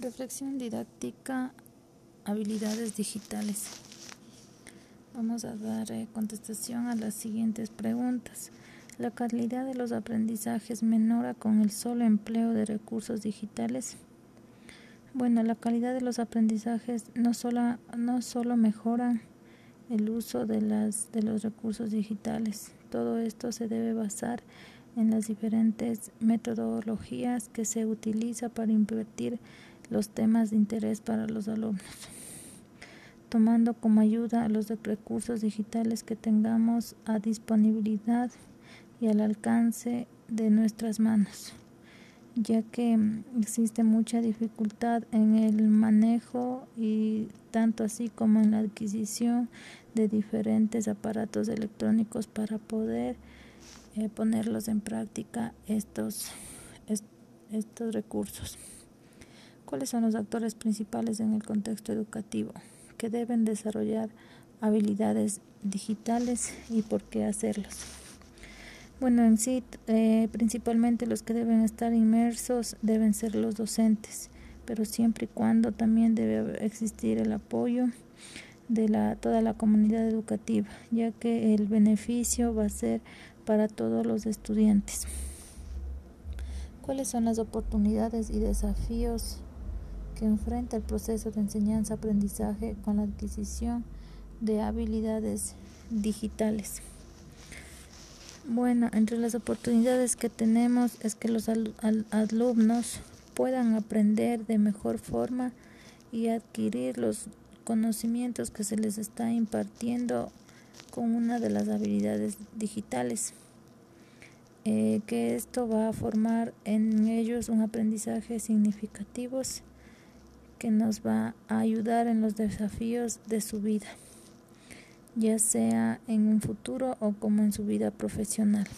Reflexión didáctica, habilidades digitales. Vamos a dar eh, contestación a las siguientes preguntas. ¿La calidad de los aprendizajes menora con el solo empleo de recursos digitales? Bueno, la calidad de los aprendizajes no solo, no solo mejora el uso de, las, de los recursos digitales. Todo esto se debe basar en las diferentes metodologías que se utiliza para invertir los temas de interés para los alumnos, tomando como ayuda los recursos digitales que tengamos a disponibilidad y al alcance de nuestras manos, ya que existe mucha dificultad en el manejo y tanto así como en la adquisición de diferentes aparatos electrónicos para poder eh, ponerlos en práctica estos, estos recursos. ¿Cuáles son los actores principales en el contexto educativo que deben desarrollar habilidades digitales y por qué hacerlos? Bueno, en sí, eh, principalmente los que deben estar inmersos deben ser los docentes, pero siempre y cuando también debe existir el apoyo de la, toda la comunidad educativa, ya que el beneficio va a ser para todos los estudiantes. ¿Cuáles son las oportunidades y desafíos que enfrenta el proceso de enseñanza-aprendizaje con la adquisición de habilidades digitales. Bueno, entre las oportunidades que tenemos es que los alumnos puedan aprender de mejor forma y adquirir los conocimientos que se les está impartiendo con una de las habilidades digitales. Eh, que esto va a formar en ellos un aprendizaje significativos que nos va a ayudar en los desafíos de su vida, ya sea en un futuro o como en su vida profesional.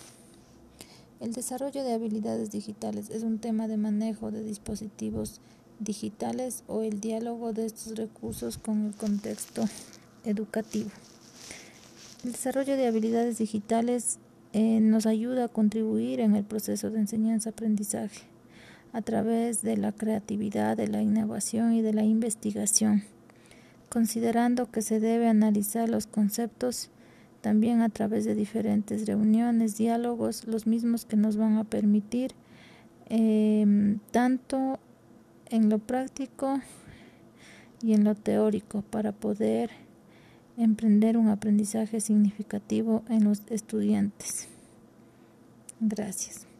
El desarrollo de habilidades digitales es un tema de manejo de dispositivos digitales o el diálogo de estos recursos con el contexto educativo. El desarrollo de habilidades digitales eh, nos ayuda a contribuir en el proceso de enseñanza-aprendizaje a través de la creatividad, de la innovación y de la investigación, considerando que se debe analizar los conceptos también a través de diferentes reuniones, diálogos, los mismos que nos van a permitir em, tanto en lo práctico y en lo teórico para poder emprender un aprendizaje significativo en los estudiantes. Gracias.